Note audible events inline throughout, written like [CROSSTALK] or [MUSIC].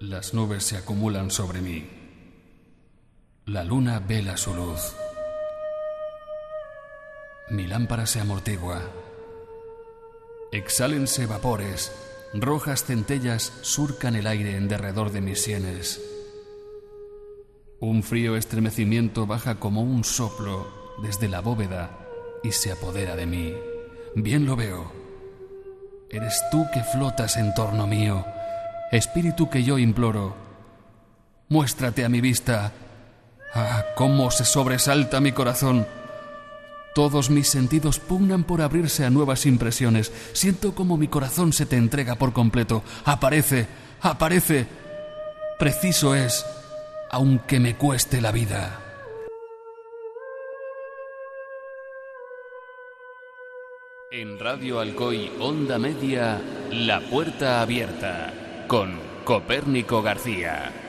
Las nubes se acumulan sobre mí. La luna vela su luz. Mi lámpara se amortigua. Exhálense vapores, rojas centellas surcan el aire en derredor de mis sienes. Un frío estremecimiento baja como un soplo desde la bóveda y se apodera de mí. Bien lo veo. Eres tú que flotas en torno mío, espíritu que yo imploro. Muéstrate a mi vista. Ah, cómo se sobresalta mi corazón. Todos mis sentidos pugnan por abrirse a nuevas impresiones. Siento como mi corazón se te entrega por completo. Aparece, aparece. Preciso es, aunque me cueste la vida. En Radio Alcoy Onda Media, La Puerta Abierta, con Copérnico García.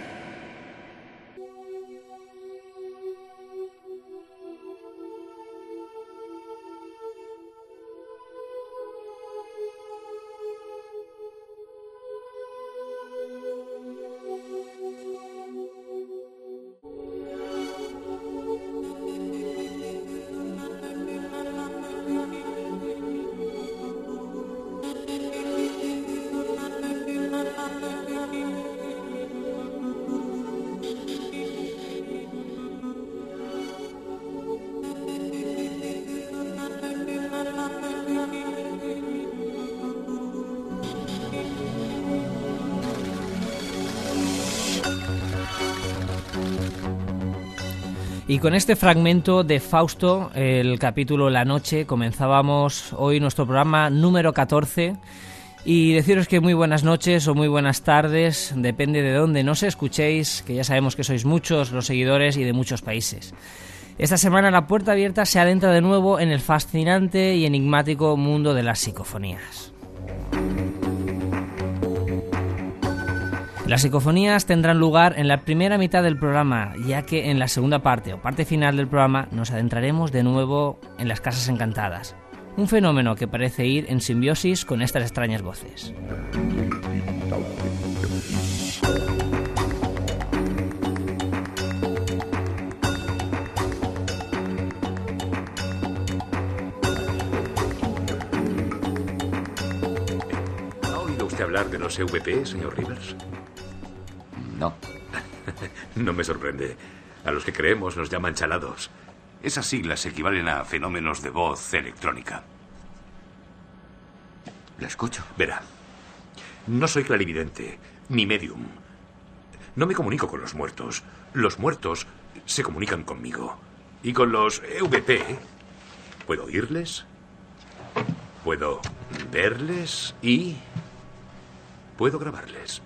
Y con este fragmento de Fausto, el capítulo La Noche, comenzábamos hoy nuestro programa número 14. Y deciros que muy buenas noches o muy buenas tardes, depende de dónde nos escuchéis, que ya sabemos que sois muchos los seguidores y de muchos países. Esta semana la puerta abierta se adentra de nuevo en el fascinante y enigmático mundo de las psicofonías. Las psicofonías tendrán lugar en la primera mitad del programa, ya que en la segunda parte o parte final del programa nos adentraremos de nuevo en las casas encantadas, un fenómeno que parece ir en simbiosis con estas extrañas voces. ¿Ha oído usted hablar de los EVP, señor Rivers? No. [LAUGHS] no me sorprende. A los que creemos nos llaman chalados. Esas siglas equivalen a fenómenos de voz electrónica. La escucho. Verá, no soy clarividente, ni medium. No me comunico con los muertos. Los muertos se comunican conmigo. Y con los EVP, puedo oírles, puedo verles y puedo grabarles.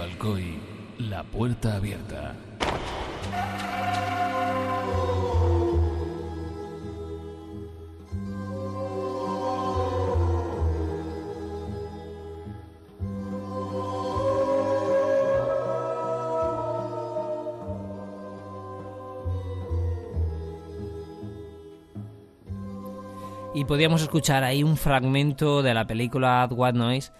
Alcoy, La Puerta Abierta. Y podíamos escuchar ahí un fragmento de la película What Noise,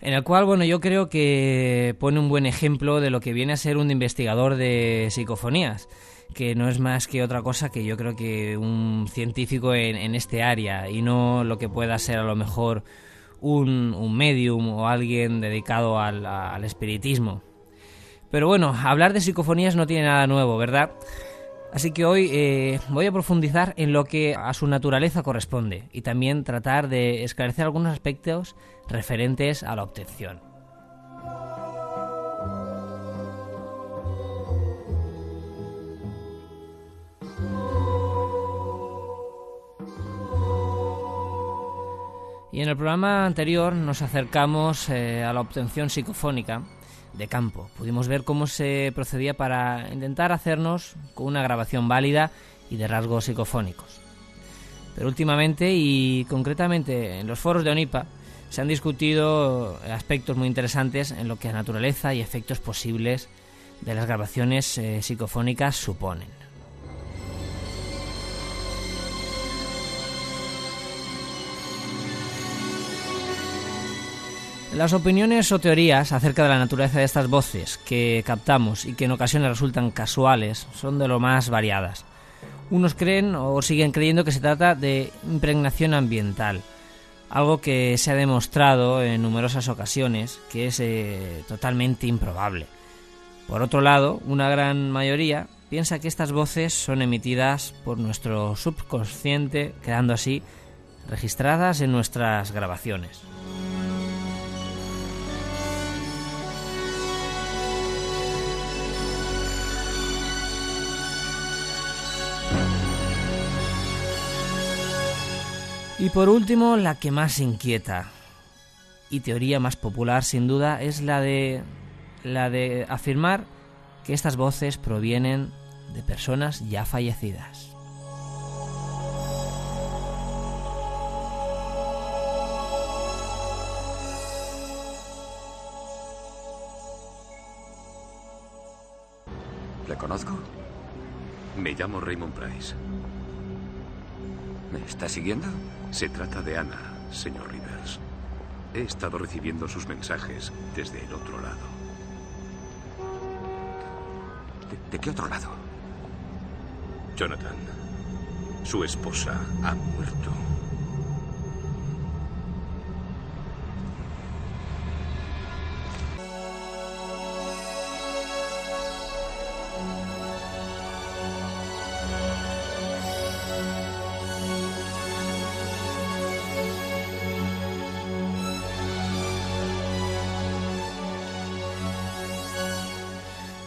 en el cual, bueno, yo creo que pone un buen ejemplo de lo que viene a ser un investigador de psicofonías, que no es más que otra cosa que yo creo que un científico en, este área y no lo que pueda ser a lo mejor un, un medium o alguien dedicado al, al espiritismo. Pero bueno, hablar de psicofonías no tiene nada nuevo, ¿verdad? Así que hoy eh, voy a profundizar en lo que a su naturaleza corresponde y también tratar de esclarecer algunos aspectos referentes a la obtención. Y en el programa anterior nos acercamos eh, a la obtención psicofónica de campo. Pudimos ver cómo se procedía para intentar hacernos con una grabación válida y de rasgos psicofónicos. Pero últimamente y concretamente en los foros de ONIPA se han discutido aspectos muy interesantes en lo que a naturaleza y efectos posibles de las grabaciones eh, psicofónicas suponen. Las opiniones o teorías acerca de la naturaleza de estas voces que captamos y que en ocasiones resultan casuales son de lo más variadas. Unos creen o siguen creyendo que se trata de impregnación ambiental, algo que se ha demostrado en numerosas ocasiones que es eh, totalmente improbable. Por otro lado, una gran mayoría piensa que estas voces son emitidas por nuestro subconsciente, quedando así registradas en nuestras grabaciones. Y por último, la que más inquieta y teoría más popular sin duda es la de la de afirmar que estas voces provienen de personas ya fallecidas. ¿Le conozco? Me llamo Raymond Price. ¿Me está siguiendo? Se trata de Ana, señor Rivers. He estado recibiendo sus mensajes desde el otro lado. ¿De, de qué otro lado? Jonathan, su esposa ha muerto.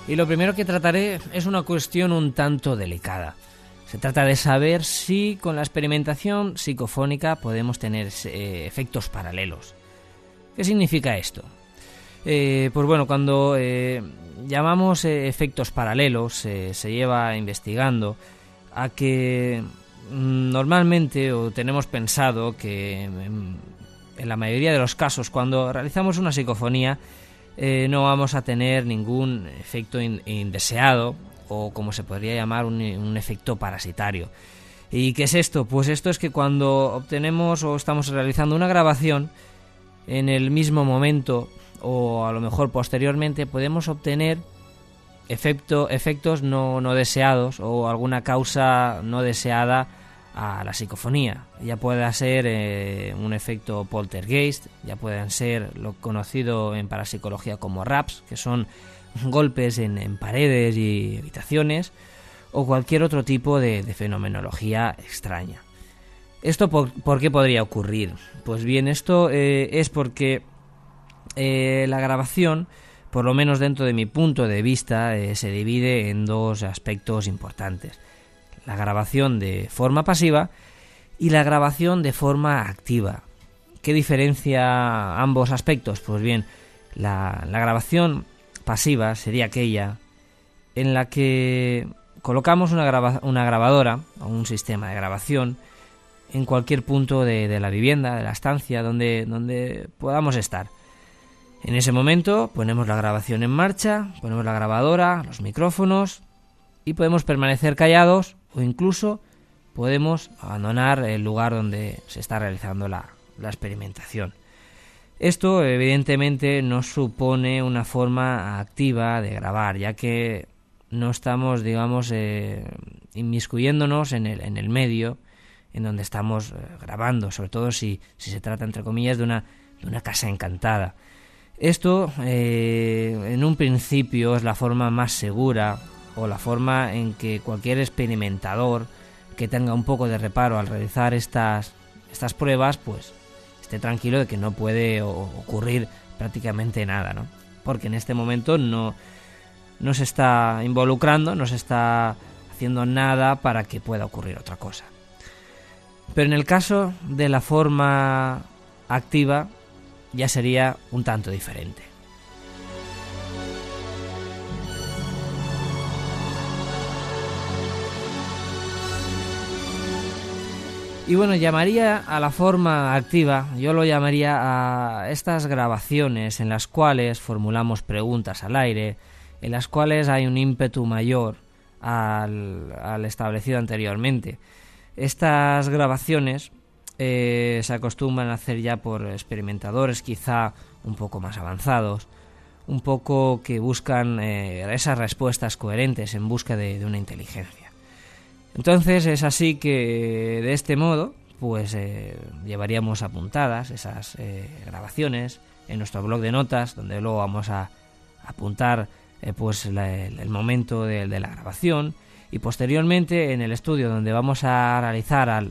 Y lo primero que trataré es una cuestión un tanto delicada. Se trata de saber si con la experimentación psicofónica podemos tener eh, efectos paralelos. ¿Qué significa esto? Eh, pues bueno, cuando eh, llamamos efectos paralelos se lleva investigando a que mm, normalmente o tenemos pensado que en, en la mayoría de los casos cuando realizamos una psicofonía eh, no vamos a tener ningún efecto indeseado o como se podría llamar un, efecto parasitario. ¿Y qué es esto? Pues esto es que cuando obtenemos o estamos realizando una grabación, en el mismo momento o a lo mejor posteriormente podemos obtener efecto, efectos no, no deseados o alguna causa no deseada a la psicofonía. Ya pueda ser eh, un efecto poltergeist, ya pueden ser lo conocido en parapsicología como raps, que son golpes en, paredes y habitaciones, o cualquier otro tipo de, fenomenología extraña. ¿Esto por, qué podría ocurrir? Pues bien, esto eh, es porque eh, la grabación, por lo menos dentro de mi punto de vista, se divide en dos aspectos importantes la grabación de forma pasiva y la grabación de forma activa. ¿Qué diferencia ambos aspectos? Pues bien, la, grabación pasiva sería aquella en la que colocamos una, grabadora o un sistema de grabación en cualquier punto de, la vivienda, de la estancia, donde, donde podamos estar. En ese momento ponemos la grabación en marcha, ponemos la grabadora, los micrófonos y podemos permanecer callados incluso podemos abandonar el lugar donde se está realizando la, experimentación. Esto evidentemente no supone una forma activa de grabar, ya que no estamos, digamos, eh, inmiscuyéndonos en el, en el medio en donde estamos eh, grabando, sobre todo si, si, se trata, entre comillas, de una, de una casa encantada. Esto, eh, en un principio, es la forma más segura o la forma en que cualquier experimentador que tenga un poco de reparo al realizar estas, estas pruebas, pues esté tranquilo de que no puede ocurrir prácticamente nada, ¿no? Porque en este momento no, no se está involucrando, no se está haciendo nada para que pueda ocurrir otra cosa. Pero en el caso de la forma activa ya sería un tanto diferente. Y bueno, llamaría a la forma activa, yo lo llamaría a estas grabaciones en las cuales formulamos preguntas al aire, en las cuales hay un ímpetu mayor al, establecido anteriormente. Estas grabaciones eh, se acostumbran a hacer ya por experimentadores quizá un poco más avanzados, un poco que buscan eh, esas respuestas coherentes en busca de, una inteligencia. Entonces es así que de este modo pues eh, llevaríamos apuntadas esas grabaciones en nuestro blog de notas donde luego vamos a apuntar eh, pues el, momento de, la grabación y posteriormente en el estudio donde vamos a realizar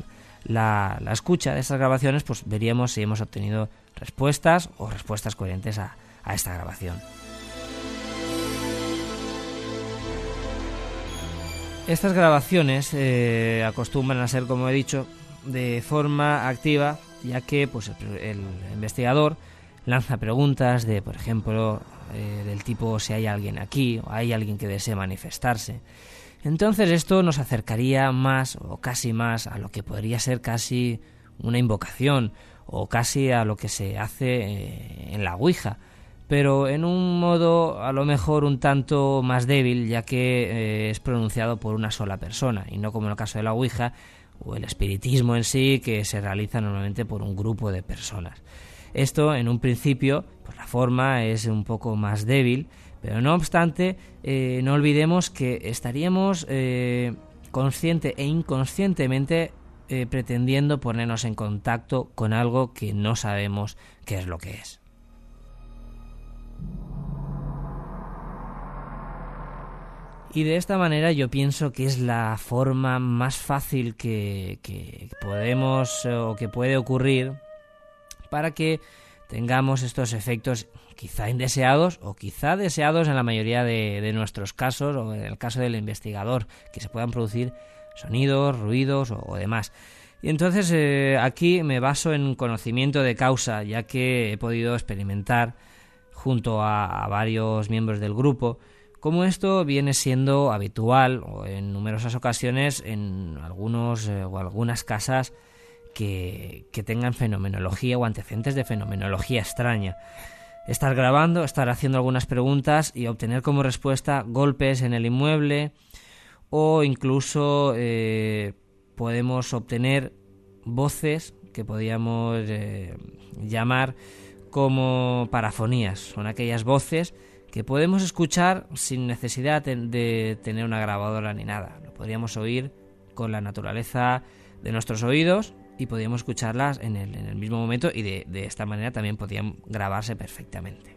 la, escucha de estas grabaciones pues veríamos si hemos obtenido respuestas o respuestas coherentes a, esta grabación. Estas grabaciones eh, acostumbran a ser, como he dicho, de forma activa, ya que pues, el investigador lanza preguntas de, por ejemplo, eh, del tipo si hay alguien aquí o hay alguien que desee manifestarse. Entonces esto nos acercaría más o casi más a lo que podría ser casi una invocación o casi a lo que se hace eh, en la Ouija, pero en un modo a lo mejor un tanto más débil ya que eh, es pronunciado por una sola persona y no como en el caso de la Ouija o el espiritismo en sí que se realiza normalmente por un grupo de personas. Esto en un principio, pues la forma es un poco más débil, pero no obstante, eh, no olvidemos que estaríamos eh, consciente e inconscientemente pretendiendo ponernos en contacto con algo que no sabemos qué es lo que es. Y de esta manera yo pienso que es la forma más fácil que, podemos o que puede ocurrir para que tengamos estos efectos quizá indeseados o quizá deseados en la mayoría de, nuestros casos o en el caso del investigador, que se puedan producir sonidos, ruidos o, demás. Y entonces eh, aquí me baso en conocimiento de causa, ya que he podido experimentar junto a, varios miembros del grupo cómo esto viene siendo habitual o en numerosas ocasiones en algunos eh, o algunas casas que, tengan fenomenología o antecedentes de fenomenología extraña. Estar grabando, estar haciendo algunas preguntas y obtener como respuesta golpes en el inmueble o incluso eh, podemos obtener voces que podríamos eh, llamar como parafonías. Son aquellas voces que podemos escuchar sin necesidad de tener una grabadora ni nada. Lo podríamos oír con la naturaleza de nuestros oídos y podíamos escucharlas en el, en el mismo momento y de, de esta manera también podían grabarse perfectamente.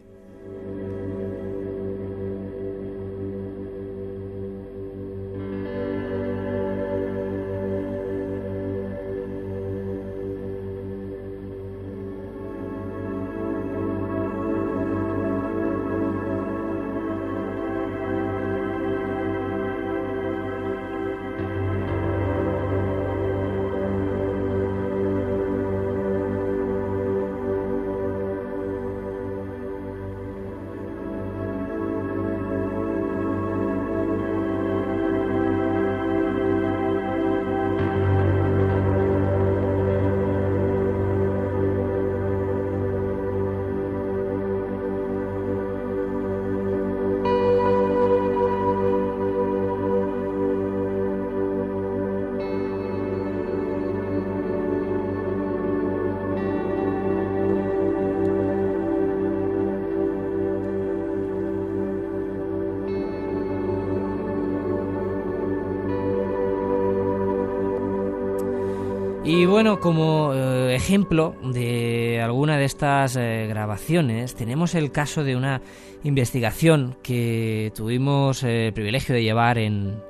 Y bueno, como eh, ejemplo de alguna de estas eh, grabaciones, tenemos el caso de una investigación que tuvimos eh, el privilegio de llevar en,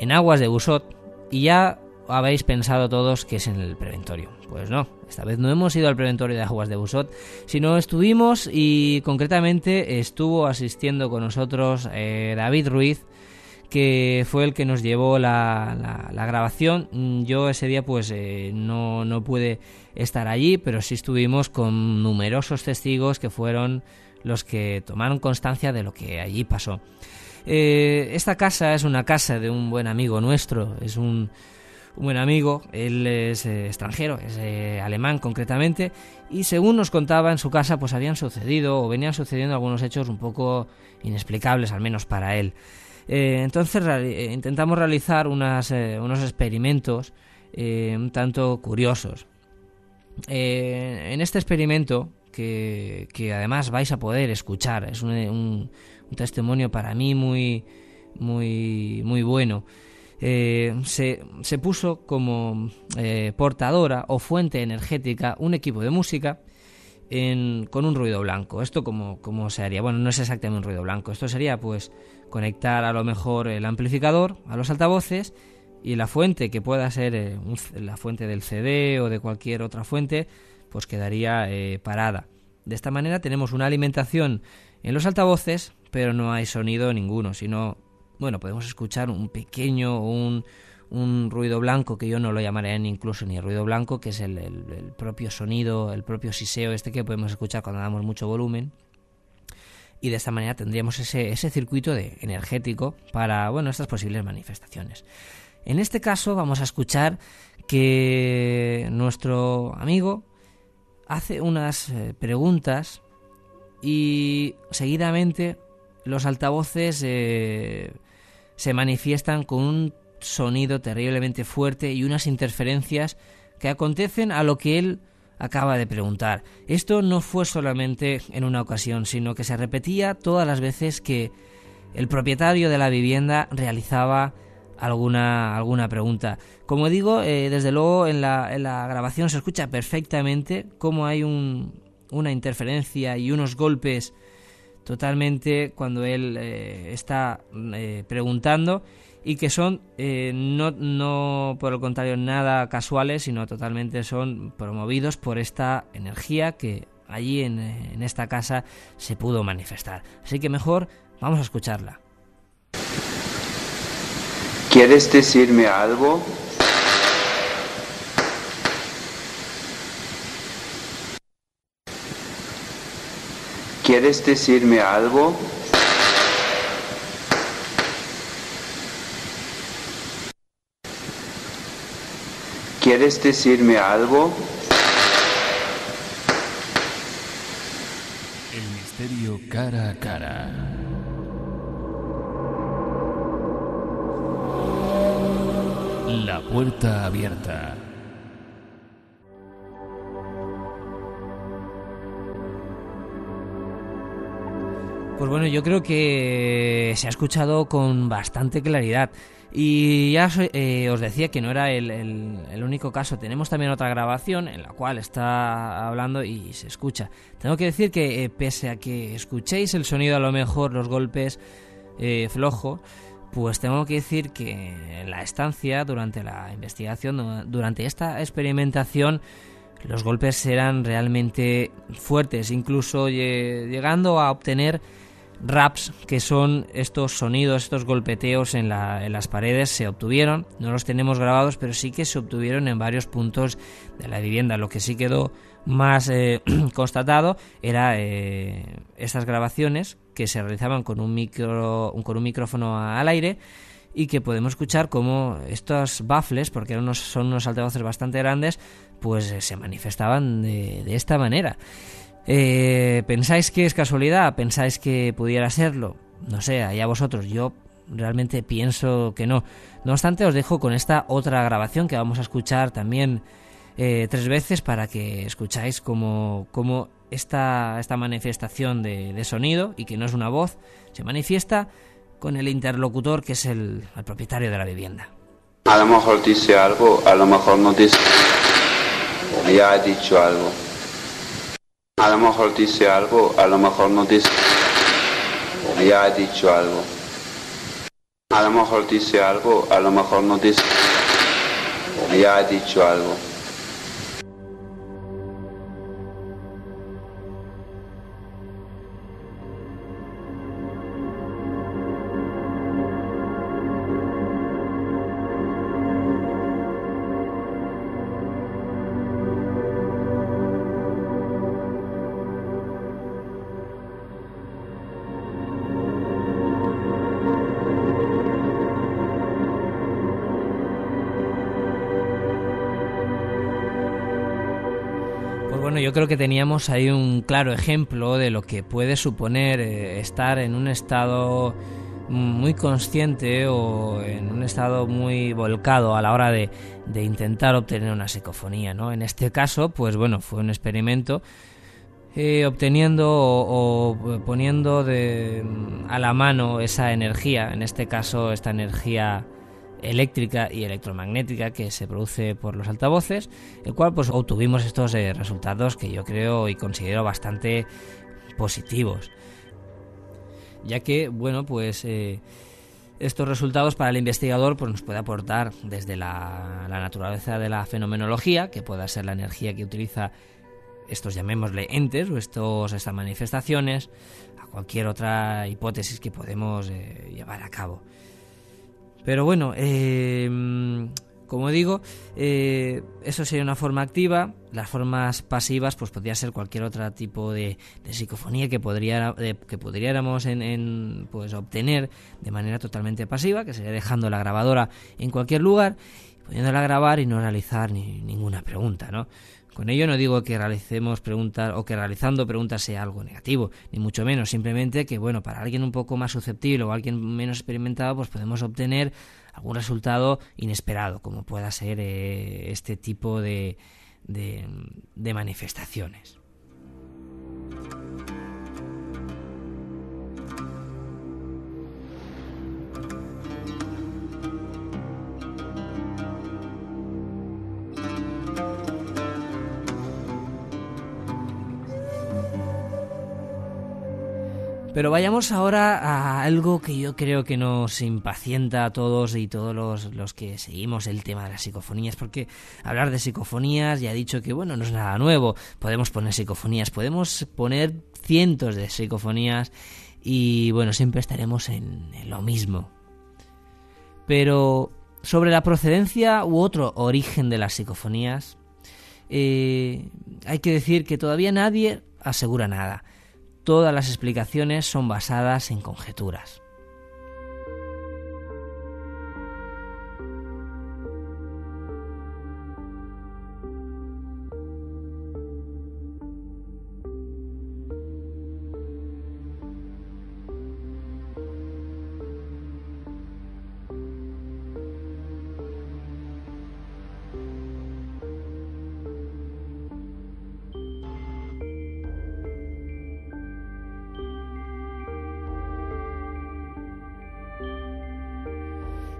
en aguas de Busot y ya habéis pensado todos que es en el preventorio. Pues no, esta vez no hemos ido al preventorio de aguas de Busot, sino estuvimos y concretamente estuvo asistiendo con nosotros David Ruiz, que fue el que nos llevó la, la, grabación. Mm, yo ese día pues eh, no, no pude estar allí, pero sí estuvimos con numerosos testigos que fueron los que tomaron constancia de lo que allí pasó. Eh, esta casa es una casa de un buen amigo nuestro, es un, un buen amigo, él es eh, extranjero, es alemán concretamente, y según nos contaba en su casa, pues habían sucedido o venían sucediendo algunos hechos un poco inexplicables, al menos para él. Eh, entonces intentamos realizar unas, unos experimentos un tanto curiosos. en este experimento, que, además vais a poder escuchar, es un, un testimonio para mí muy, muy, muy bueno, eh, se, se, puso como eh, portadora o fuente energética un equipo de música con un ruido blanco. ¿Esto cómo, se haría? Bueno, no es exactamente un ruido blanco. Esto sería pues conectar a lo mejor el amplificador a los altavoces y la fuente que pueda ser eh, la fuente del CD o de cualquier otra fuente pues quedaría parada. De esta manera tenemos una alimentación en los altavoces pero no hay sonido ninguno, sino bueno, podemos escuchar un pequeño, un, un ruido blanco que yo no lo llamaré incluso ni ruido blanco, que es el, propio sonido, el propio siseo este que podemos escuchar cuando damos mucho volumen. Y de esta manera tendríamos ese, ese circuito de energético para bueno, estas posibles manifestaciones. En este caso vamos a escuchar que nuestro amigo hace unas eh, preguntas y seguidamente los altavoces eh, se manifiestan con un sonido terriblemente fuerte y unas interferencias que acontecen a lo que él acaba de preguntar. Esto no fue solamente en una ocasión, sino que se repetía todas las veces que el propietario de la vivienda realizaba alguna, alguna pregunta. Como digo, eh, desde luego en la, en la, grabación se escucha perfectamente cómo hay un, una interferencia y unos golpes totalmente cuando él eh, está eh, preguntando y que son eh, no, no por el contrario nada casuales sino totalmente son promovidos por esta energía que allí en, en esta casa se pudo manifestar así que mejor vamos a escucharla ¿Quieres decirme algo? ¿Quieres decirme algo? ¿Quieres decirme algo? El misterio cara a cara. La puerta abierta. Pues bueno, yo creo que se ha escuchado con bastante claridad. Y ya eh, os decía que no era el, único caso. Tenemos también otra grabación en la cual está hablando y se escucha. Tengo que decir que eh, pese a que escuchéis el sonido a lo mejor, los golpes eh, flojo, pues tengo que decir que en la estancia, durante la investigación, durante esta experimentación, los golpes eran realmente fuertes, incluso llegando a obtener raps, que son estos sonidos, estos golpeteos en, las paredes, se obtuvieron. No los tenemos grabados, pero sí que se obtuvieron en varios puntos de la vivienda. Lo que sí quedó más eh, [CLEARS THROAT] constatado era eh, estas grabaciones que se realizaban con un, micro, con un micrófono al aire y que podemos escuchar como estos baffles, porque son unos altavoces bastante grandes, pues eh, se manifestaban de, de esta manera. Eh, ¿Pensáis que es casualidad? ¿Pensáis que pudiera serlo? No sé, allá vosotros. Yo realmente pienso que no. No obstante, os dejo con esta otra grabación que vamos a escuchar también eh, tres veces para que escucháis cómo, cómo esta, esta manifestación de, sonido, y que no es una voz, se manifiesta con el interlocutor que es el, el propietario de la vivienda. A lo mejor dice algo, a lo mejor no dice. Ya ha dicho algo. A lo mejor dice algo, a lo mejor no dice. Ya ha dicho algo. A lo mejor dice algo, a lo mejor no dice. Ya ha dicho algo. Bueno, yo creo que teníamos ahí un claro ejemplo de lo que puede suponer eh, estar en un estado muy consciente o en un estado muy volcado a la hora de, intentar obtener una psicofonía, ¿no? En este caso, pues bueno, fue un experimento eh, obteniendo o, poniendo a la mano esa energía, en este caso esta energía eléctrica y electromagnética que se produce por los altavoces, el cual pues obtuvimos estos eh, resultados que yo creo y considero bastante positivos ya que, bueno, pues eh, estos resultados para el investigador pues, nos puede aportar desde la, naturaleza de la fenomenología, que pueda ser la energía que utiliza estos llamémosle entes o estos, estas manifestaciones, a cualquier otra hipótesis que podemos eh, llevar a cabo. Pero bueno, eh, como digo, eh, eso sería una forma activa. Las formas pasivas, pues podría ser cualquier otro tipo de, psicofonía que, podría, que pudiéramos en, pues, obtener de manera totalmente pasiva, que sería dejando la grabadora en cualquier lugar, poniéndola a grabar y no realizar ni, ninguna pregunta, ¿no? Con ello no digo que realicemos preguntas o que realizando preguntas sea algo negativo, ni mucho menos, simplemente que bueno, para alguien un poco más susceptible o alguien menos experimentado, pues podemos obtener algún resultado inesperado, como pueda ser eh, este tipo de, de manifestaciones. Pero vayamos ahora a algo que yo creo que nos impacienta a todos y todos los, que seguimos el tema de las psicofonías, porque hablar de psicofonías ya he dicho que bueno, no es nada nuevo, podemos poner psicofonías, podemos poner cientos de psicofonías y bueno, siempre estaremos en, lo mismo. Pero sobre la procedencia u otro origen de las psicofonías, eh, hay que decir que todavía nadie asegura nada todas las explicaciones son basadas en conjeturas.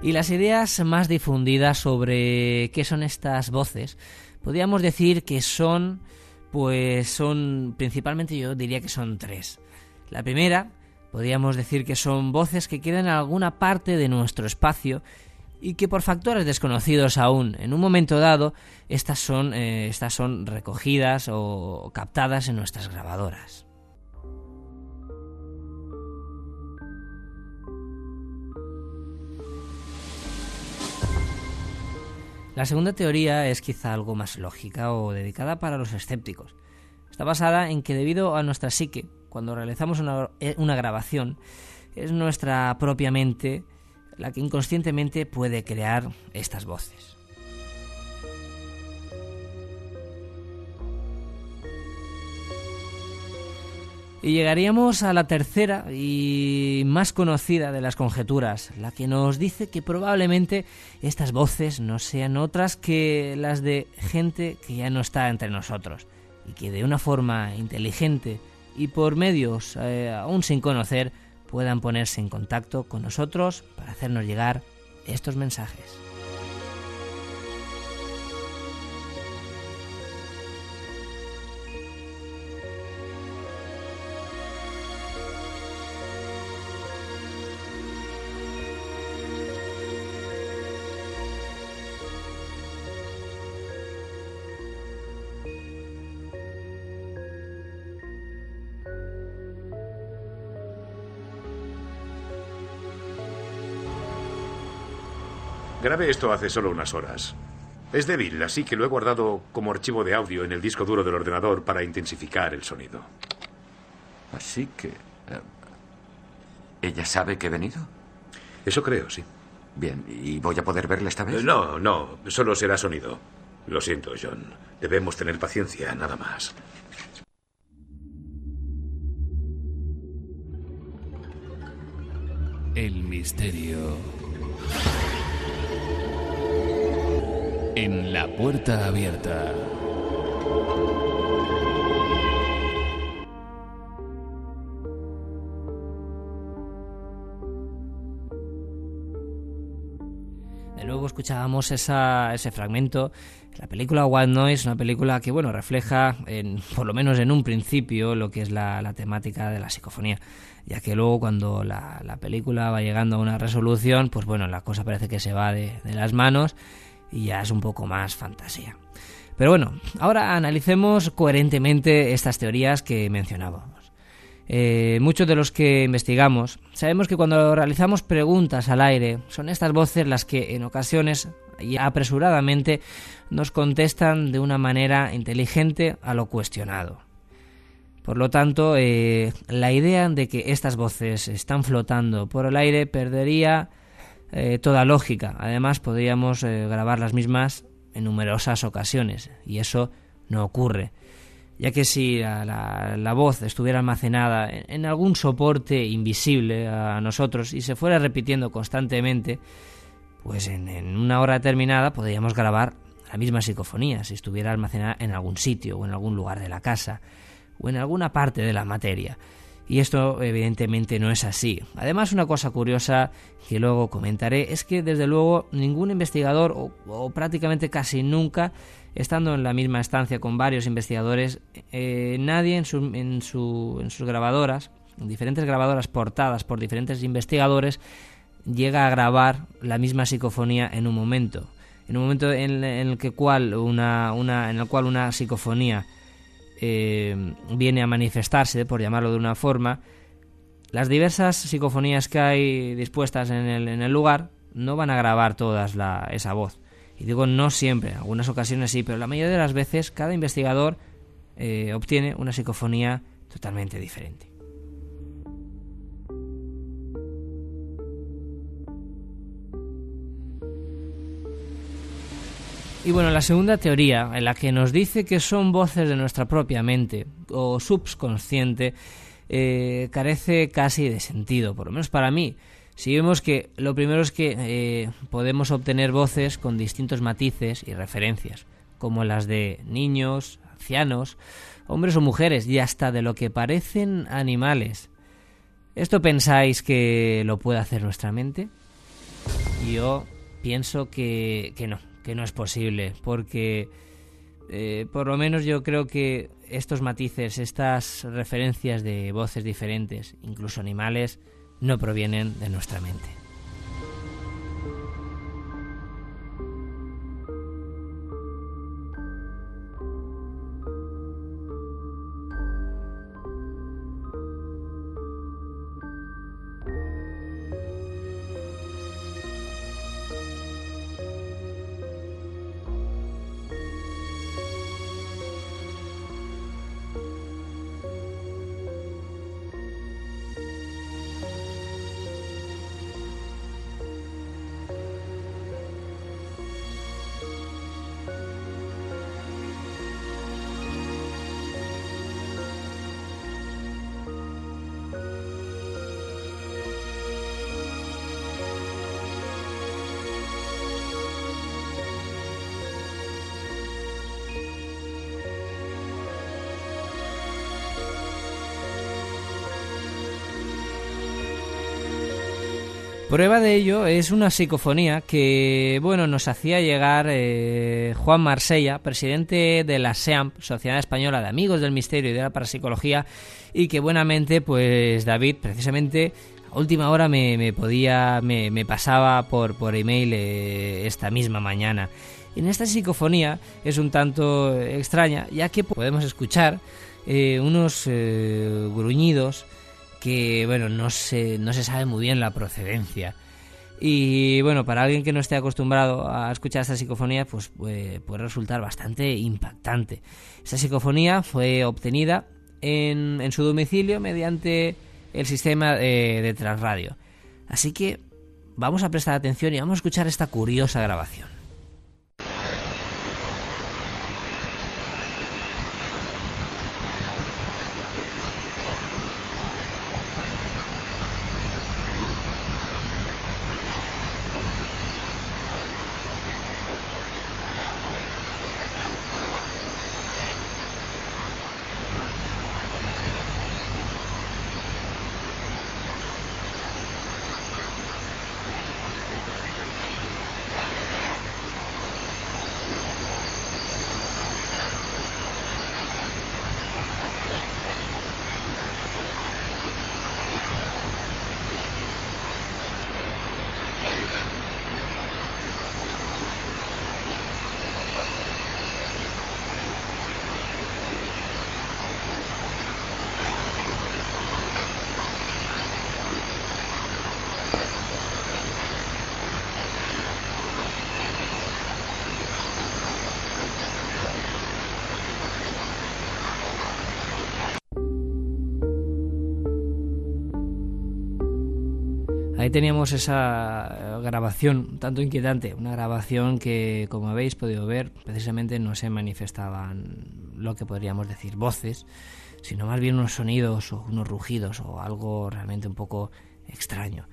Y las ideas más difundidas sobre qué son estas voces, podríamos decir que son, pues son principalmente yo diría que son tres. La primera, podríamos decir que son voces que quedan en alguna parte de nuestro espacio y que por factores desconocidos aún en un momento dado estas son, eh, estas son recogidas o captadas en nuestras grabadoras. La segunda teoría es quizá algo más lógica o dedicada para los escépticos. Está basada en que debido a nuestra psique, cuando realizamos una, eh, grabación, es nuestra propia mente la que inconscientemente puede crear estas voces. Y llegaríamos a la tercera y más conocida de las conjeturas, la que nos dice que probablemente estas voces no sean otras que las de gente que ya no está entre nosotros y que de una forma inteligente y por medios eh, aún sin conocer puedan ponerse en contacto con nosotros para hacernos llegar estos mensajes. Grabé esto hace solo unas horas. Es débil, así que lo he guardado como archivo de audio en el disco duro del ordenador para intensificar el sonido. Así que... Eh, ¿Ella sabe que he venido? Eso creo, sí. Bien, ¿y voy a poder verla esta vez? No, no, solo será sonido. Lo siento, John. Debemos tener paciencia, nada más. El misterio. En la puerta abierta. De nuevo escuchábamos ese fragmento. La película White Noise, una película que bueno refleja, por lo menos en un principio, lo que es la, temática de la psicofonía. Ya que luego cuando la, la, película va llegando a una resolución, pues bueno, la cosa parece que se va de las manos y ya es un poco más fantasía. Pero bueno, ahora analicemos coherentemente estas teorías que mencionábamos. Eh, muchos de los que investigamos sabemos que cuando realizamos preguntas al aire son estas voces las que en ocasiones y apresuradamente nos contestan de una manera inteligente a lo cuestionado. Por lo tanto, eh, la idea de que estas voces están flotando por el aire perdería eh, toda lógica. Además, podríamos eh, grabar las mismas en numerosas ocasiones y eso no ocurre ya que si la, voz estuviera almacenada en, en, algún soporte invisible a nosotros y se fuera repitiendo constantemente, pues en, en, una hora determinada podríamos grabar la misma psicofonía si estuviera almacenada en algún sitio o en algún lugar de la casa o en alguna parte de la materia. Y esto evidentemente no es así. Además, una cosa curiosa que luego comentaré es que desde luego ningún investigador o, o prácticamente casi nunca estando en la misma estancia con varios investigadores, eh, nadie en, su, en, su, en, sus grabadoras, en diferentes grabadoras portadas por diferentes investigadores, llega a grabar la misma psicofonía en un momento. En un momento en, en el que cual una, una, en el cual una psicofonía eh, viene a manifestarse, por llamarlo de una forma, las diversas psicofonías que hay dispuestas en el, en el lugar no van a grabar todas la, esa voz y digo no siempre, en algunas ocasiones sí, pero la mayoría de las veces cada investigador eh, obtiene una psicofonía totalmente diferente. Y bueno, la segunda teoría, en la que nos dice que son voces de nuestra propia mente o subconsciente, eh, carece casi de sentido, por lo menos para mí. Si vemos que lo primero es que eh, podemos obtener voces con distintos matices y referencias, como las de niños, ancianos, hombres o mujeres, y hasta de lo que parecen animales. ¿Esto pensáis que lo puede hacer nuestra mente? Yo pienso que, que no, que no es posible, porque eh, por lo menos yo creo que estos matices, estas referencias de voces diferentes, incluso animales, no provienen de nuestra mente. Prueba de ello es una psicofonía que, bueno, nos hacía llegar eh, Juan Marsella, presidente de la SEAMP, Sociedad Española de Amigos del Misterio y de la Parapsicología, y que buenamente, pues David, precisamente a última hora me, me podía, me, pasaba por, por email eh, esta misma mañana. En esta psicofonía es un tanto extraña, ya que podemos escuchar eh, unos eh, gruñidos que bueno, no se, no se sabe muy bien la procedencia. Y bueno, para alguien que no esté acostumbrado a escuchar esta psicofonía, pues puede, puede resultar bastante impactante. Esta psicofonía fue obtenida en, en su domicilio mediante el sistema de, de Transradio. Así que vamos a prestar atención y vamos a escuchar esta curiosa grabación. Teníamos esa grabación tanto inquietante, una grabación que, como habéis podido ver, precisamente no se manifestaban lo que podríamos decir voces, sino más bien unos sonidos o unos rugidos o algo realmente un poco extraño.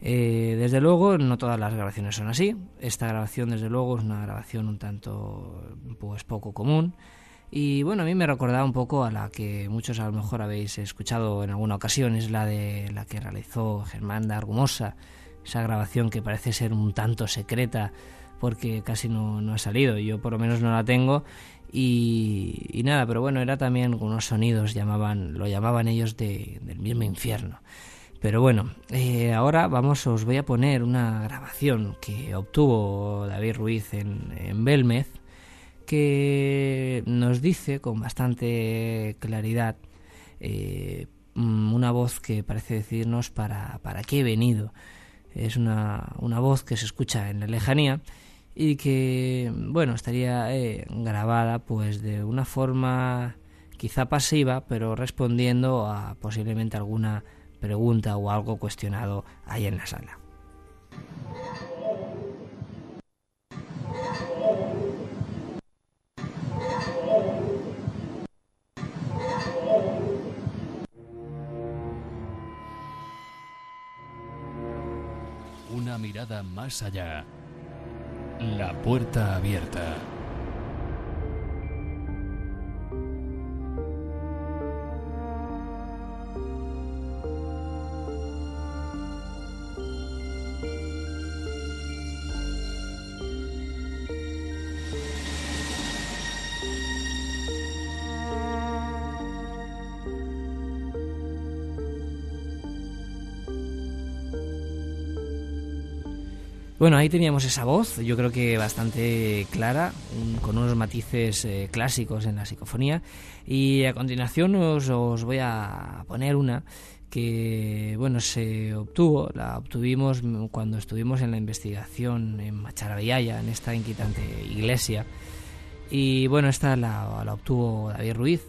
Eh, desde luego, no todas las grabaciones son así. Esta grabación, desde luego, es una grabación un tanto pues poco común. Y bueno, a mí me recordaba un poco a la que muchos a lo mejor habéis escuchado en alguna ocasión, es la de la que realizó Germán de Argumosa, esa grabación que parece ser un tanto secreta porque casi no, no ha salido, yo por lo menos no la tengo. Y, nada, pero bueno, era también unos sonidos, llamaban, lo llamaban ellos de, del mismo infierno. Pero bueno, eh, ahora vamos, os voy a poner una grabación que obtuvo David Ruiz en, en Belmez, que nos dice con bastante claridad eh, mm, una voz que parece decirnos para, para qué he venido. Es una, una, voz que se escucha en la lejanía y que, bueno, estaría eh, grabada pues de una forma quizá pasiva, pero respondiendo a posiblemente alguna pregunta o algo cuestionado ahí en la sala. Una mirada más allá. La puerta abierta. Bueno, ahí teníamos esa voz, yo creo que bastante clara, con unos matices eh, clásicos en la psicofonía. Y a continuación os, os, voy a poner una que, bueno, se obtuvo, la obtuvimos cuando estuvimos en la investigación en Macharavillaya, en esta inquietante iglesia. Y bueno, esta la, la obtuvo David Ruiz.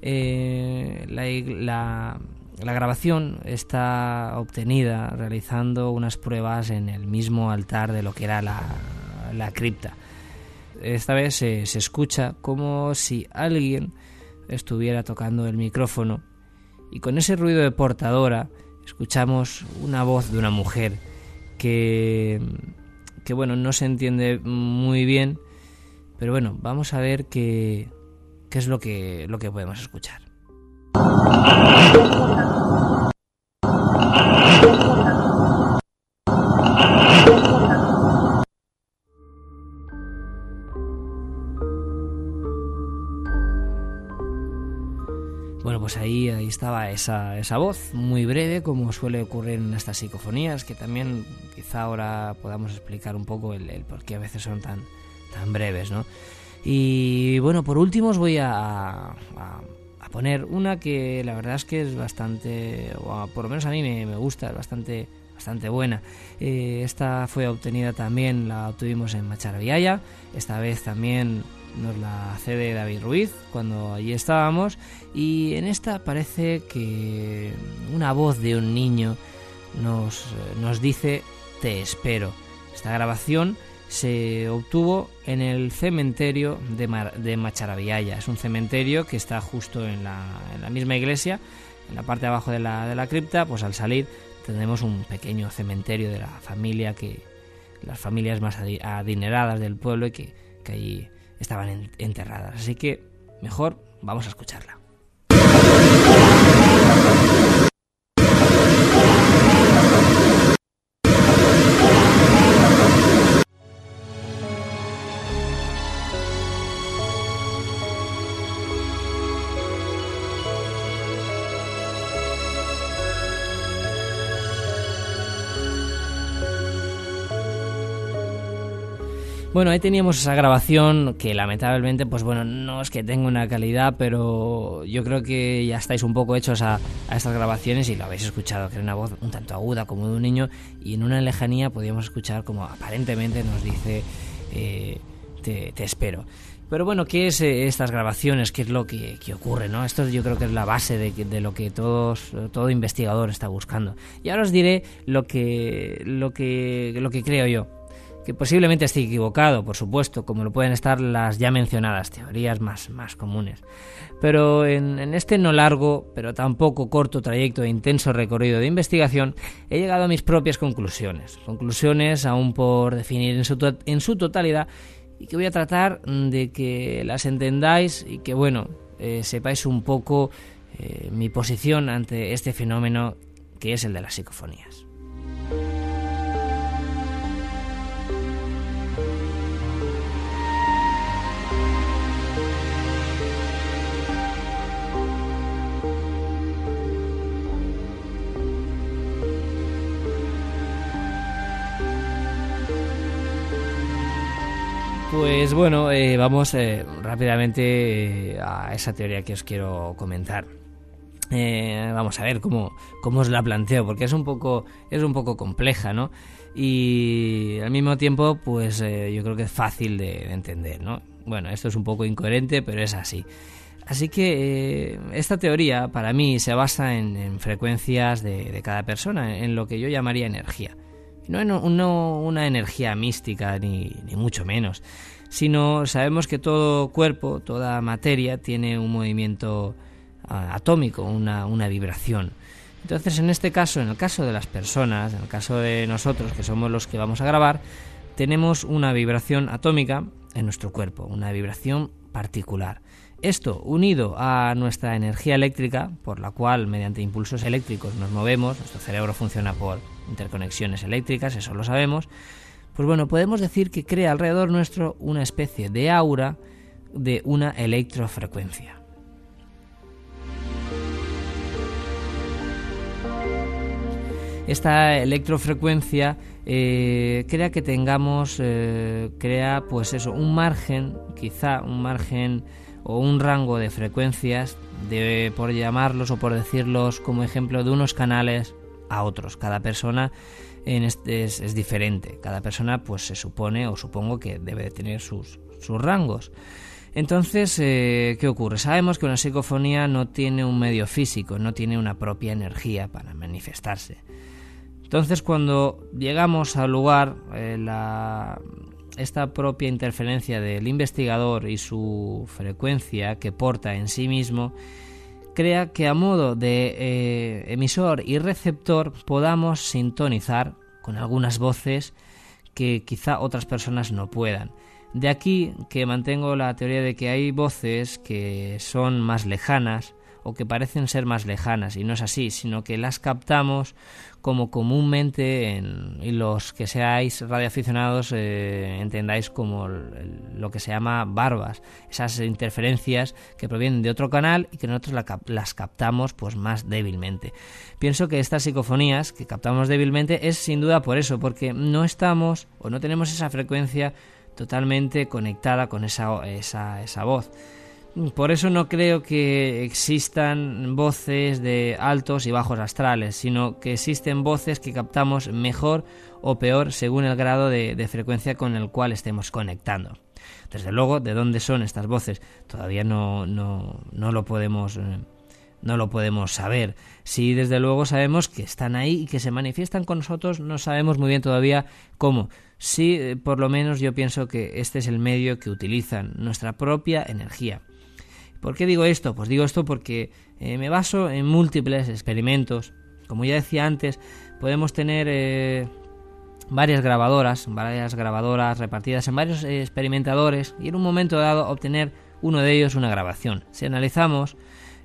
Eh, la la grabación está obtenida realizando unas pruebas en el mismo altar de lo que era la, la cripta. Esta vez se, se, escucha como si alguien estuviera tocando el micrófono y con ese ruido de portadora escuchamos una voz de una mujer que, que bueno, no se entiende muy bien, pero bueno, vamos a ver qué, qué es lo que, lo que podemos escuchar. Bueno, pues ahí, estaba esa, esa voz, muy breve, como suele ocurrir en estas psicofonías, que también quizá ahora podamos explicar un poco el, por qué a veces son tan, tan breves, ¿no? Y bueno, por último os voy a, a poner una que la verdad es que es bastante, o por lo menos a mí me, gusta, es bastante, bastante buena. Eh, esta fue obtenida también, la obtuvimos en Macharavillaya, esta vez también nos la cede David Ruiz cuando allí estábamos y en esta parece que una voz de un niño nos, nos dice te espero. Esta grabación se obtuvo en el cementerio de, Mar de Macharavillaya. Es un cementerio que está justo en la, en la, misma iglesia, en la parte de abajo de la, de la cripta, pues al salir tendremos un pequeño cementerio de la familia que las familias más adineradas del pueblo y que, que allí estaban enterradas. Así que mejor vamos a escucharla. Bueno, ahí teníamos esa grabación que lamentablemente, pues bueno, no es que tenga una calidad, pero yo creo que ya estáis un poco hechos a, estas grabaciones y lo habéis escuchado, que era una voz un tanto aguda como de un niño y en una lejanía podíamos escuchar como aparentemente nos dice, eh, te, te, espero. Pero bueno, ¿qué es eh, estas grabaciones? ¿Qué es lo que, ocurre? ¿no? Esto yo creo que es la base de, de, lo que todos, todo investigador está buscando. Y ahora os diré lo que, lo que, lo que creo yo. Que posiblemente esté equivocado, por supuesto, como lo pueden estar las ya mencionadas teorías más, más comunes. Pero en, este no largo, pero tampoco corto trayecto e intenso recorrido de investigación, he llegado a mis propias conclusiones. Conclusiones aún por definir en su, totalidad y que voy a tratar de que las entendáis y que, bueno, eh, sepáis un poco eh, mi posición ante este fenómeno que es el de las psicofonías. Pues bueno, eh, vamos eh, rápidamente eh, a esa teoría que os quiero comentar. vamos a ver cómo, cómo os la planteo, porque es un poco, es un poco compleja, ¿no? Y al mismo tiempo, pues yo creo que es fácil de, entender, ¿no? Bueno, esto es un poco incoherente, pero es así. Así que esta teoría para mí se basa en, frecuencias de, cada persona, en lo que yo llamaría energía. No, una energía mística, ni, mucho menos, sino sabemos que todo cuerpo, toda materia tiene un movimiento ah, atómico, una, una vibración. Entonces, en este caso, en el caso de las personas, en el caso de nosotros, que somos los que vamos a grabar, tenemos una vibración atómica en nuestro cuerpo, una vibración particular. Esto, unido a nuestra energía eléctrica, por la cual mediante impulsos eléctricos nos movemos, nuestro cerebro funciona por interconexiones eléctricas, eso lo sabemos, pues bueno, podemos decir que crea alrededor nuestro una especie de aura de una electrofrecuencia. Esta electrofrecuencia eh, crea que tengamos, eh, crea pues eso, un margen, quizá un margen o un rango de frecuencias, de, por llamarlos o por decirlos como ejemplo, de unos canales a otros. Cada persona en este es, diferente. Cada persona pues se supone o supongo que debe de tener sus, sus rangos. Entonces, eh, ¿qué ocurre? Sabemos que una psicofonía no tiene un medio físico, no tiene una propia energía para manifestarse. Entonces, cuando llegamos al lugar, eh, la, esta propia interferencia del investigador y su frecuencia que porta en sí mismo crea que a modo de eh, emisor y receptor podamos sintonizar con algunas voces que quizá otras personas no puedan. De aquí que mantengo la teoría de que hay voces que son más lejanas o que parecen ser más lejanas y no es así, sino que las captamos como comúnmente en, y los que seáis radioaficionados eh, entendáis como lo que se llama barbas, esas interferencias que provienen de otro canal y que nosotros las captamos pues más débilmente. Pienso que estas psicofonías que captamos débilmente es sin duda por eso, porque no estamos o no tenemos esa frecuencia totalmente conectada con esa, esa, esa voz. Por eso no creo que existan voces de altos y bajos astrales, sino que existen voces que captamos mejor o peor según el grado de, frecuencia con el cual estemos conectando. Desde luego, de dónde son estas voces todavía no, no, no lo podemos eh, no lo podemos saber. Si desde luego sabemos que están ahí y que se manifiestan con nosotros, no sabemos muy bien todavía cómo. Sí, eh, por lo menos yo pienso que este es el medio que utilizan, nuestra propia energía. ¿Por qué digo esto? Pues digo esto porque eh, me baso en múltiples experimentos. Como ya decía antes, podemos tener eh, varias grabadoras, varias grabadoras repartidas en varios eh, experimentadores y en un momento dado obtener uno de ellos una grabación. Si analizamos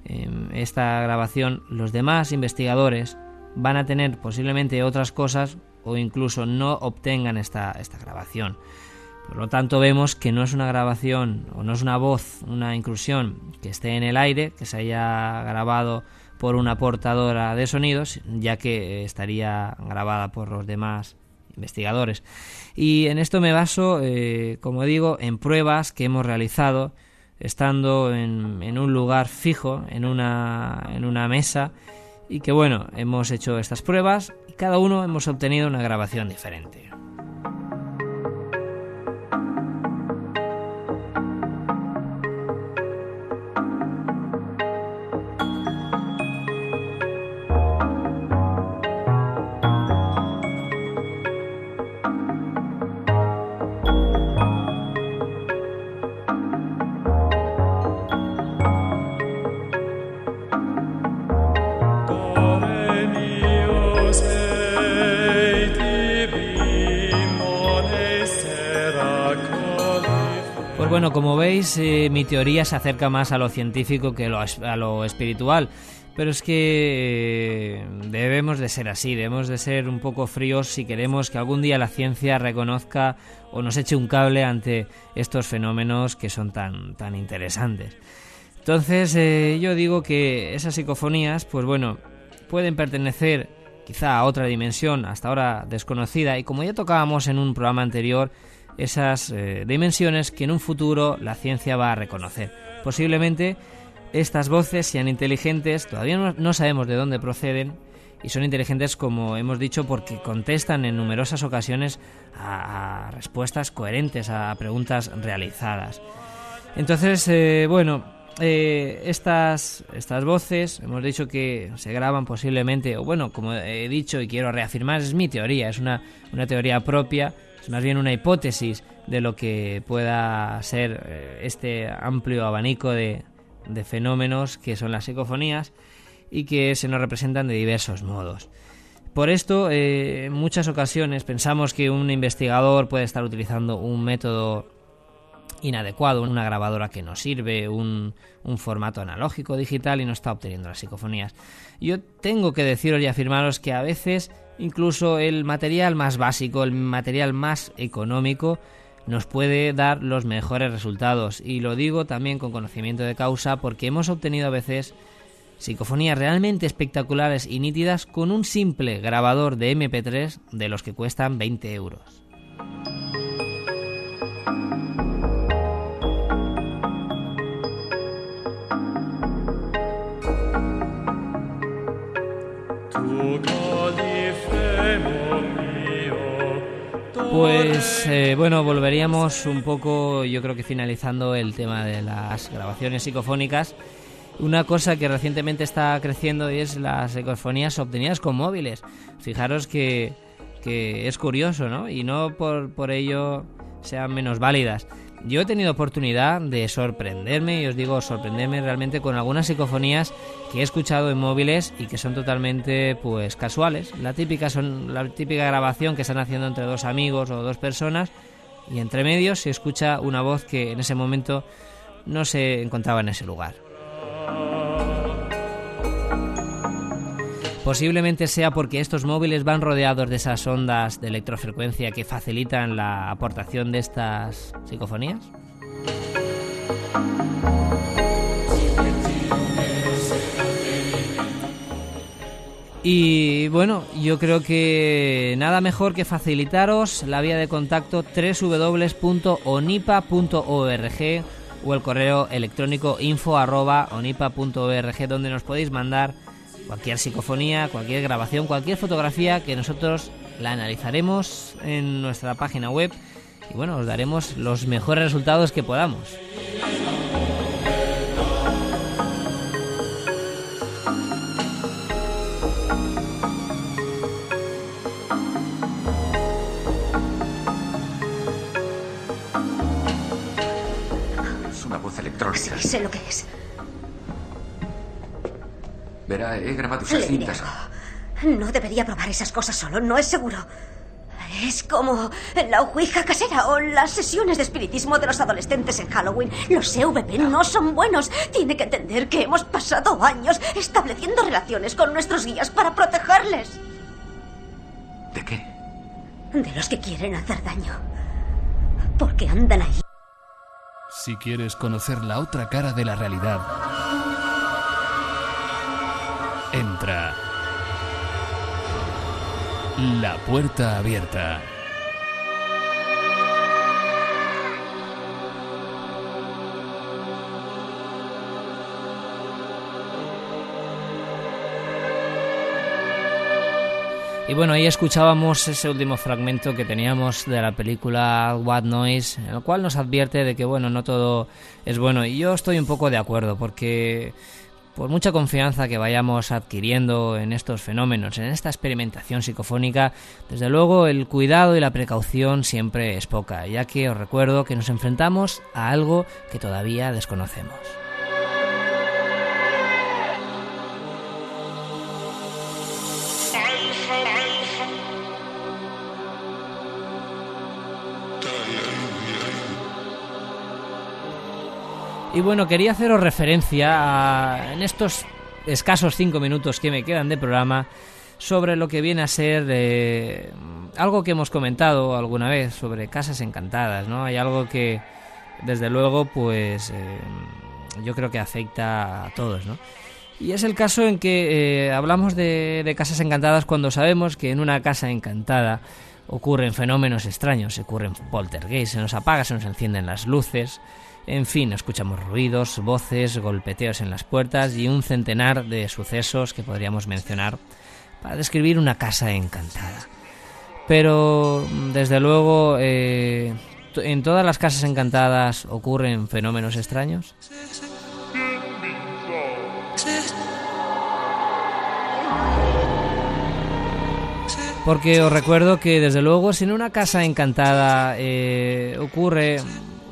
em, esta grabación, los demás investigadores van a tener posiblemente otras cosas o incluso no obtengan esta, esta grabación. Por lo tanto, vemos que no es una grabación o no es una voz, una inclusión que esté en el aire, que se haya grabado por una portadora de sonidos, ya que estaría grabada por los demás investigadores. Y en esto me baso, eh, como digo, en pruebas que hemos realizado estando en, en, un lugar fijo, en una, en una mesa, y que bueno, hemos hecho estas pruebas y cada uno hemos obtenido una grabación diferente. Como veis, eh, mi teoría se acerca más a lo científico que a lo espiritual. Pero es que eh, debemos de ser así, debemos de ser un poco fríos si queremos que algún día la ciencia reconozca o nos eche un cable ante estos fenómenos que son tan, tan interesantes. Entonces eh, yo digo que esas psicofonías, pues bueno, pueden pertenecer quizá a otra dimensión hasta ahora desconocida y como ya tocábamos en un programa anterior, esas eh, dimensiones que en un futuro la ciencia va a reconocer. Posiblemente estas voces sean inteligentes, todavía no, sabemos de dónde proceden, y son inteligentes, como hemos dicho, porque contestan en numerosas ocasiones a, respuestas coherentes a preguntas realizadas. Entonces, eh, bueno, eh, estas, estas voces, hemos dicho que se graban posiblemente, o bueno, como he dicho y quiero reafirmar, es mi teoría, es una, una teoría propia, es más bien una hipótesis de lo que pueda ser eh, este amplio abanico de, fenómenos que son las psicofonías y que se nos representan de diversos modos. Por esto, eh, en muchas ocasiones pensamos que un investigador puede estar utilizando un método inadecuado, una grabadora que no sirve, un, un, formato analógico digital y no está obteniendo las psicofonías. Yo tengo que deciros y afirmaros que a veces incluso el material más básico, el material más económico, nos puede dar los mejores resultados. Y lo digo también con conocimiento de causa porque hemos obtenido a veces psicofonías realmente espectaculares y nítidas con un simple grabador de MP3 de los que cuestan 20 euros. Pues eh, bueno, volveríamos un poco, yo creo que finalizando el tema de las grabaciones psicofónicas. Una cosa que recientemente está creciendo es las psicofonías obtenidas con móviles. Fijaros que, que es curioso, ¿no? Y no por, por ello sean menos válidas. Yo he tenido oportunidad de sorprenderme, y os digo sorprenderme realmente con algunas psicofonías que he escuchado en móviles y que son totalmente pues casuales. La típica son la típica grabación que están haciendo entre dos amigos o dos personas y entre medios se escucha una voz que en ese momento no se encontraba en ese lugar. Posiblemente sea porque estos móviles van rodeados de esas ondas de electrofrecuencia que facilitan la aportación de estas psicofonías. Y bueno, yo creo que nada mejor que facilitaros la vía de contacto www.onipa.org o el correo electrónico info.onipa.org donde nos podéis mandar cualquier psicofonía, cualquier grabación, cualquier fotografía que nosotros la analizaremos en nuestra página web y bueno, os daremos los mejores resultados que podamos. Es una voz electrónica. Sí, sé lo que es. Verá, he grabado esas cintas. No debería probar esas cosas solo, no es seguro. Es como la ouija casera o las sesiones de espiritismo de los adolescentes en Halloween. Los EVP no son buenos. Tiene que entender que hemos pasado años estableciendo relaciones con nuestros guías para protegerles. ¿De qué? De los que quieren hacer daño. Porque andan ahí. Si quieres conocer la otra cara de la realidad, entra. La puerta abierta. Y bueno, ahí escuchábamos ese último fragmento que teníamos de la película What Noise, en el cual nos advierte de que bueno, no todo es bueno. Y yo estoy un poco de acuerdo, porque por mucha confianza que vayamos adquiriendo en estos fenómenos, en esta experimentación psicofónica, desde luego el cuidado y la precaución siempre es poca, ya que os recuerdo que nos enfrentamos a algo que todavía desconocemos. Y bueno, quería haceros referencia en estos escasos cinco minutos que me quedan de programa sobre lo que viene a ser eh, algo que hemos comentado alguna vez sobre casas encantadas, ¿no? Hay algo que, desde luego, pues eh, yo creo que afecta a todos, ¿no? Y es el caso en que eh, hablamos de, de, casas encantadas cuando sabemos que en una casa encantada ocurren fenómenos extraños, ocurren poltergeist, se nos apaga, se nos encienden las luces, en fin, escuchamos ruidos, voces, golpeteos en las puertas y un centenar de sucesos que podríamos mencionar para describir una casa encantada. Pero, desde luego, eh, ¿en todas las casas encantadas ocurren fenómenos extraños? Porque os recuerdo que, desde luego, si en una casa encantada eh, ocurre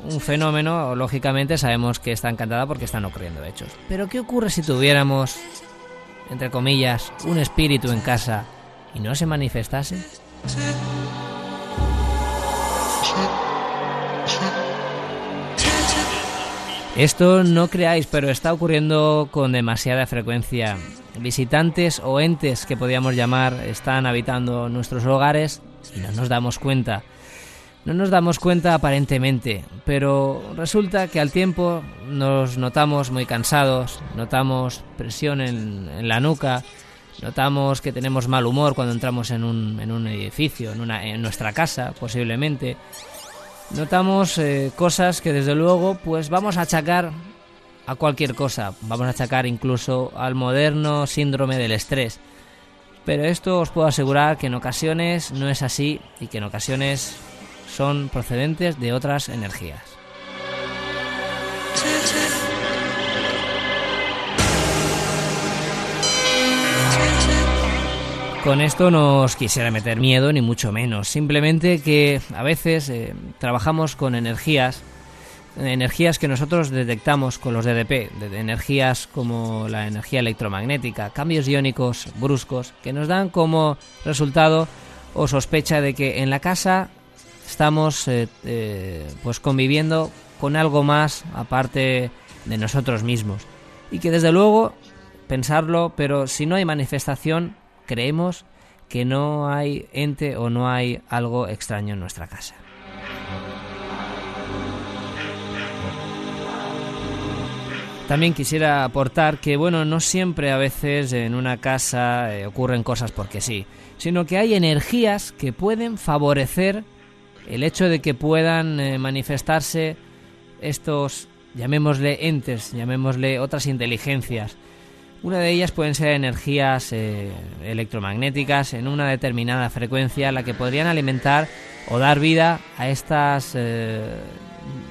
un fenómeno, lógicamente sabemos que está encantada porque están ocurriendo hechos. Pero ¿qué ocurre si tuviéramos, entre comillas, un espíritu en casa y no se manifestase? Esto no creáis, pero está ocurriendo con demasiada frecuencia. Visitantes o entes que podríamos llamar están habitando nuestros hogares y no nos damos cuenta. No nos damos cuenta aparentemente, pero resulta que al tiempo nos notamos muy cansados, notamos presión en, la nuca, notamos que tenemos mal humor cuando entramos en un, un edificio, en, una, nuestra casa posiblemente. Notamos eh, cosas que desde luego pues vamos a achacar a cualquier cosa, vamos a achacar incluso al moderno síndrome del estrés. Pero esto os puedo asegurar que en ocasiones no es así y que en ocasiones son procedentes de otras energías. Con esto no os quisiera meter miedo, ni mucho menos. Simplemente que a veces eh, trabajamos con energías, energías que nosotros detectamos con los DDP, de energías como la energía electromagnética, cambios iónicos bruscos, que nos dan como resultado o sospecha de que en la casa estamos eh, eh, pues conviviendo con algo más aparte de nosotros mismos. Y que desde luego pensarlo pero si no hay manifestación creemos que no hay ente o no hay algo extraño en nuestra casa. También quisiera aportar que, bueno, no siempre a veces en una casa eh, ocurren cosas porque sí, sino que hay energías que pueden favorecer el hecho de que puedan eh, manifestarse estos, llamémosle entes, llamémosle otras inteligencias. Una de ellas pueden ser energías eh, electromagnéticas en una determinada frecuencia, la que podrían alimentar o dar vida a estas, eh,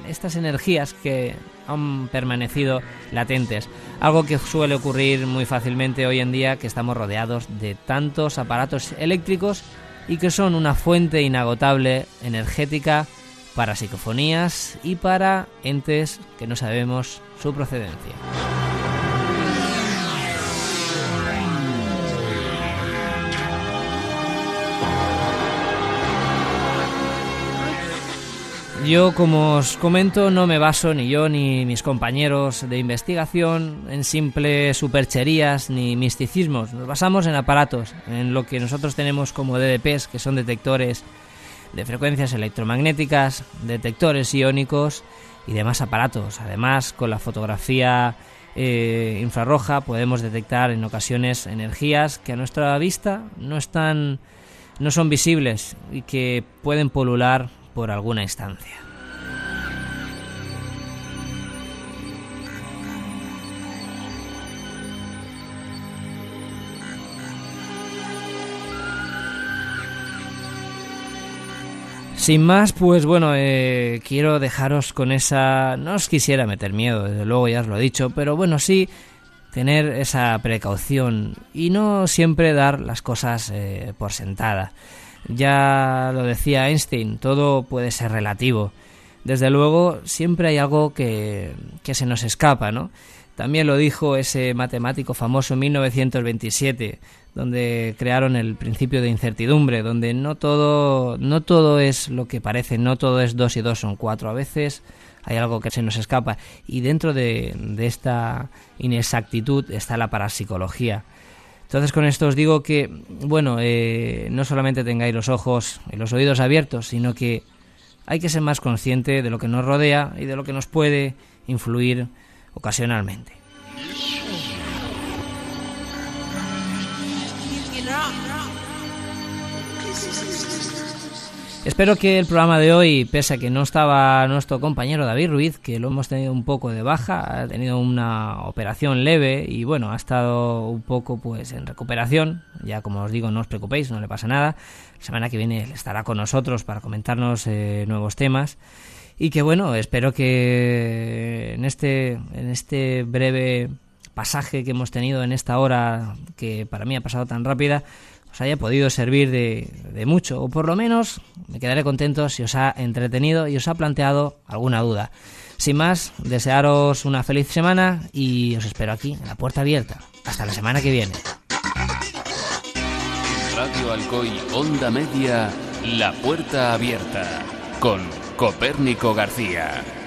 estas energías que han permanecido latentes. Algo que suele ocurrir muy fácilmente hoy en día, que estamos rodeados de tantos aparatos eléctricos y que son una fuente inagotable energética para psicofonías y para entes que no sabemos su procedencia. Yo, como os comento, no me baso ni yo ni mis compañeros de investigación en simples supercherías ni misticismos. Nos basamos en aparatos, en lo que nosotros tenemos como DDPs, que son detectores de frecuencias electromagnéticas, detectores iónicos y demás aparatos. Además, con la fotografía eh, infrarroja podemos detectar en ocasiones energías que a nuestra vista no están, no son visibles y que pueden polular por alguna instancia. Sin más, pues bueno, eh, quiero dejaros con esa... No os quisiera meter miedo, desde luego ya os lo he dicho, pero bueno, sí tener esa precaución y no siempre dar las cosas eh, por sentada. Ya lo decía Einstein, todo puede ser relativo. Desde luego, siempre hay algo que, que se nos escapa, ¿no? También lo dijo ese matemático famoso en 1927, donde crearon el principio de incertidumbre, donde no todo, no todo es lo que parece, no todo es dos y dos son cuatro. A veces hay algo que se nos escapa. Y dentro de, esta inexactitud está la parapsicología. Entonces con esto os digo que, bueno, eh, no solamente tengáis los ojos y los oídos abiertos, sino que hay que ser más consciente de lo que nos rodea y de lo que nos puede influir ocasionalmente. Espero que el programa de hoy, pese a que no estaba nuestro compañero David Ruiz, que lo hemos tenido un poco de baja, ha tenido una operación leve y bueno, ha estado un poco pues en recuperación. Ya como os digo, no os preocupéis, no le pasa nada. La semana que viene estará con nosotros para comentarnos eh, nuevos temas. Y que bueno, espero que en este, en este breve pasaje que hemos tenido en esta hora, que para mí ha pasado tan rápida, os haya podido servir de, de, mucho, o por lo menos me quedaré contento si os ha entretenido y os ha planteado alguna duda. Sin más, desearos una feliz semana y os espero aquí, en la puerta abierta. Hasta la semana que viene. Radio Alcoy, Onda Media, La Puerta Abierta, con Copérnico García.